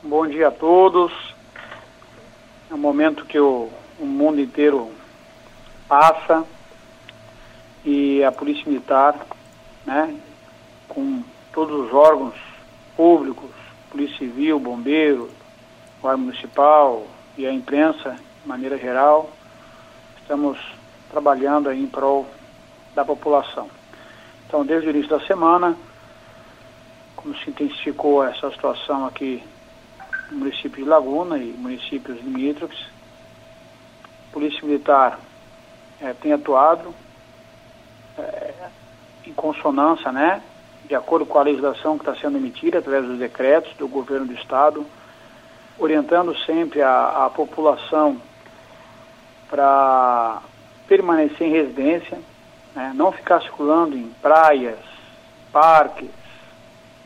Bom dia a todos. É um momento que o, o mundo inteiro passa e a Polícia Militar, né, com todos os órgãos públicos, Polícia Civil, Bombeiro, Guarda Municipal e a imprensa, de maneira geral, estamos trabalhando aí em prol da população. Então, desde o início da semana, como se intensificou essa situação aqui município de Laguna e municípios limítrofes, a Polícia Militar é, tem atuado é, em consonância, né, de acordo com a legislação que está sendo emitida através dos decretos do governo do estado, orientando sempre a, a população para permanecer em residência, né, não ficar circulando em praias, parques,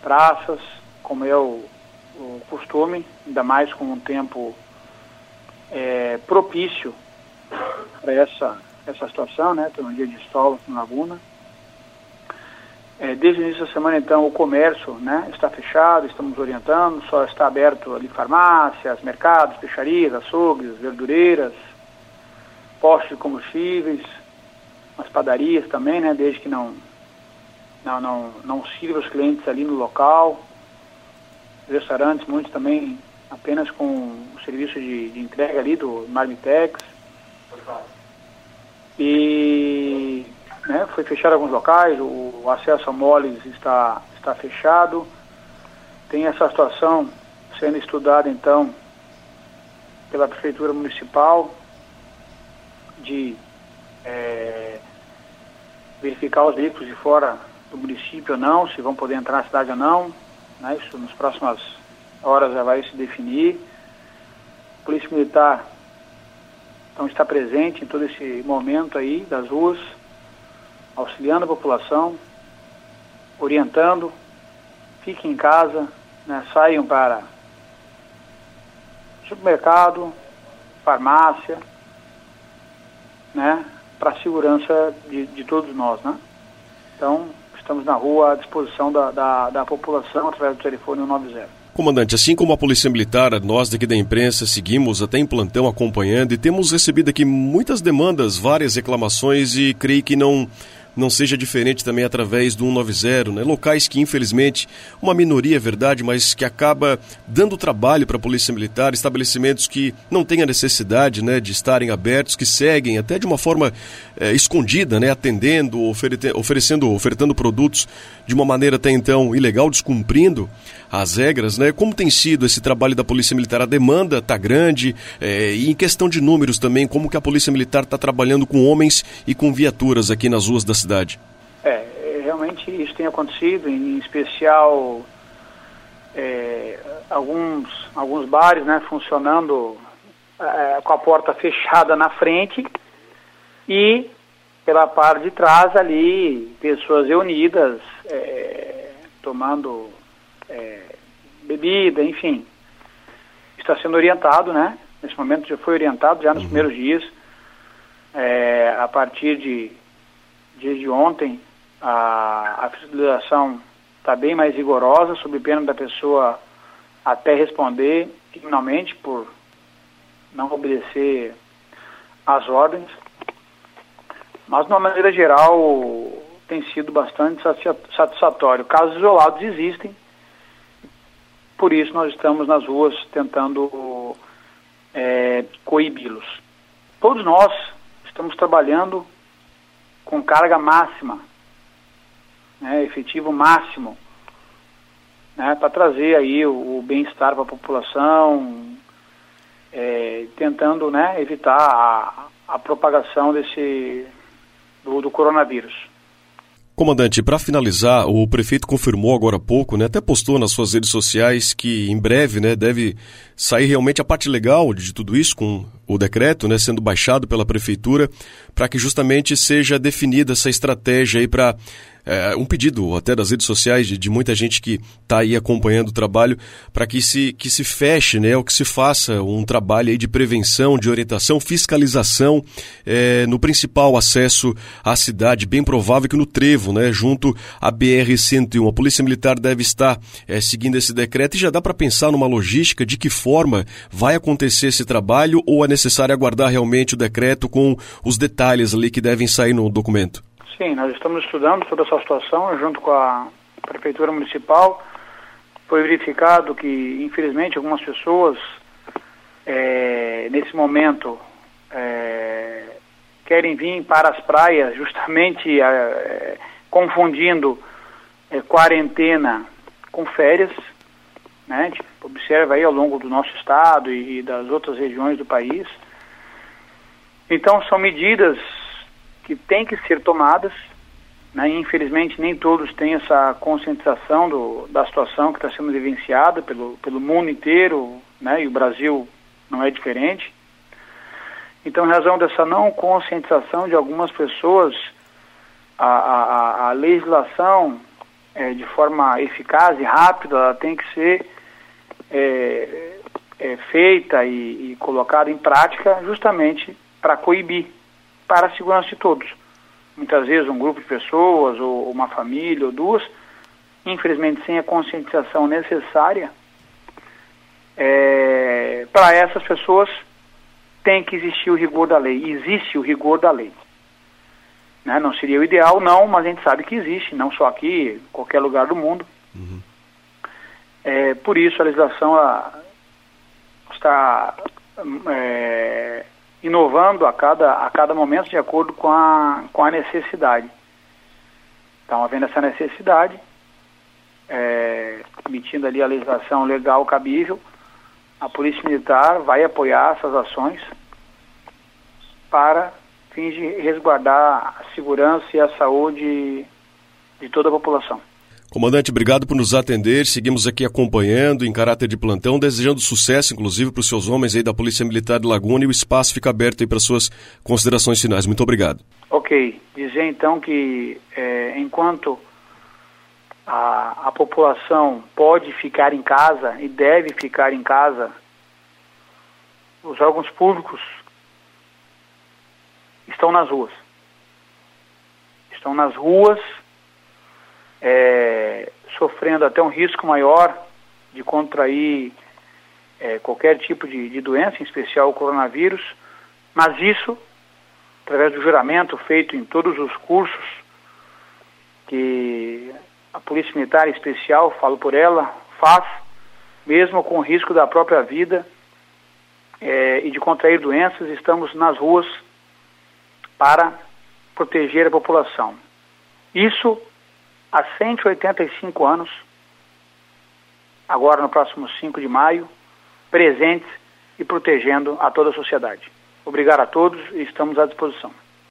praças, como é o, o costume, ainda mais com um tempo é, propício para essa, essa situação, né? Tem um dia de sol aqui na Laguna. É, desde o início da semana, então, o comércio né, está fechado, estamos orientando, só está aberto ali farmácias, mercados, peixarias, açougues, verdureiras, postos de combustíveis, as padarias também, né, desde que não, não, não, não sirva os clientes ali no local. Restaurantes, muitos também apenas com o serviço de, de entrega ali do Marmitex. E né, foi fechado alguns locais, o, o acesso a moles está, está fechado. Tem essa situação sendo estudada então pela Prefeitura Municipal de é, verificar os veículos de fora do município ou não, se vão poder entrar na cidade ou não. Né, isso nas próximas horas já vai se definir. A Polícia Militar então está presente em todo esse momento aí das ruas, auxiliando a população, orientando, fiquem em casa, né, saiam para supermercado, farmácia, né, para a segurança de, de, todos nós, né? Então, estamos na rua à disposição da, da, da população através do telefone 190. Comandante, assim como a Polícia Militar, nós daqui da imprensa seguimos até em plantão acompanhando e temos recebido aqui muitas demandas, várias reclamações e creio que não não seja diferente também através do 190, né? Locais que, infelizmente, uma minoria é verdade, mas que acaba dando trabalho para a Polícia Militar, estabelecimentos que não têm a necessidade né, de estarem abertos, que seguem até de uma forma é, escondida, né? Atendendo, oferecendo, ofertando produtos de uma maneira até então ilegal, descumprindo as regras, né? Como tem sido esse trabalho da Polícia Militar? A demanda está grande é, e em questão de números também, como que a Polícia Militar está trabalhando com homens e com viaturas aqui nas ruas da cidade? É, realmente isso tem acontecido, em especial é, alguns, alguns bares né, funcionando é, com a porta fechada na frente e pela parte de trás ali pessoas reunidas é, tomando é, bebida, enfim. Está sendo orientado, né? Nesse momento já foi orientado já nos uhum. primeiros dias. É, a partir de desde ontem a, a fiscalização está bem mais rigorosa, sob pena da pessoa até responder criminalmente por não obedecer às ordens. Mas, de uma maneira geral, tem sido bastante satisfatório. Casos isolados existem, por isso nós estamos nas ruas tentando é, coibi-los. Todos nós estamos trabalhando com carga máxima, né, efetivo máximo, né, para trazer aí o, o bem-estar para a população, é, tentando né, evitar a, a propagação desse do, do coronavírus. Comandante, para finalizar, o prefeito confirmou agora há pouco, né, até postou nas suas redes sociais que em breve né, deve sair realmente a parte legal de tudo isso, com o decreto, né, sendo baixado pela prefeitura, para que justamente seja definida essa estratégia aí para é, um pedido até das redes sociais de, de muita gente que está aí acompanhando o trabalho para que se, que se feche, né, ou que se faça um trabalho aí de prevenção, de orientação, fiscalização é, no principal acesso à cidade, bem provável que no Trevo, né, junto à BR-101. A Polícia Militar deve estar é, seguindo esse decreto e já dá para pensar numa logística de que forma vai acontecer esse trabalho ou é necessário aguardar realmente o decreto com os detalhes ali que devem sair no documento? Sim, nós estamos estudando toda essa situação junto com a Prefeitura Municipal. Foi verificado que, infelizmente, algumas pessoas, é, nesse momento, é, querem vir para as praias justamente é, confundindo quarentena com férias. Né? Observa aí ao longo do nosso estado e, e das outras regiões do país. Então, são medidas que têm que ser tomadas. Né? Infelizmente, nem todos têm essa conscientização do, da situação que está sendo vivenciada pelo, pelo mundo inteiro, né? e o Brasil não é diferente. Então, em razão dessa não conscientização de algumas pessoas, a, a, a legislação, é, de forma eficaz e rápida, tem que ser é, é, feita e, e colocada em prática justamente para coibir para a segurança de todos. Muitas vezes um grupo de pessoas, ou uma família, ou duas, infelizmente sem a conscientização necessária, é, para essas pessoas tem que existir o rigor da lei. Existe o rigor da lei. Né? Não seria o ideal, não, mas a gente sabe que existe, não só aqui, em qualquer lugar do mundo. Uhum. É, por isso a legislação está é, inovando a cada, a cada momento de acordo com a, com a necessidade. Então, havendo essa necessidade, é, emitindo ali a legislação legal cabível, a Polícia Militar vai apoiar essas ações para fins de resguardar a segurança e a saúde de toda a população. Comandante, obrigado por nos atender. Seguimos aqui acompanhando em caráter de plantão, desejando sucesso, inclusive, para os seus homens aí da Polícia Militar de Laguna e o espaço fica aberto aí para suas considerações finais. Muito obrigado. Ok. Dizer então que é, enquanto a, a população pode ficar em casa e deve ficar em casa, os órgãos públicos estão nas ruas. Estão nas ruas é, sofrendo até um risco maior de contrair é, qualquer tipo de, de, doença, em especial o coronavírus, mas isso, através do juramento feito em todos os cursos que a Polícia Militar Especial, falo por ela, faz, mesmo com o risco da própria vida é, e de contrair doenças, estamos nas ruas para proteger a população. Isso há 185 anos, agora no próximo 5 de maio, presentes e protegendo a toda a sociedade. Obrigado a todos e estamos à disposição.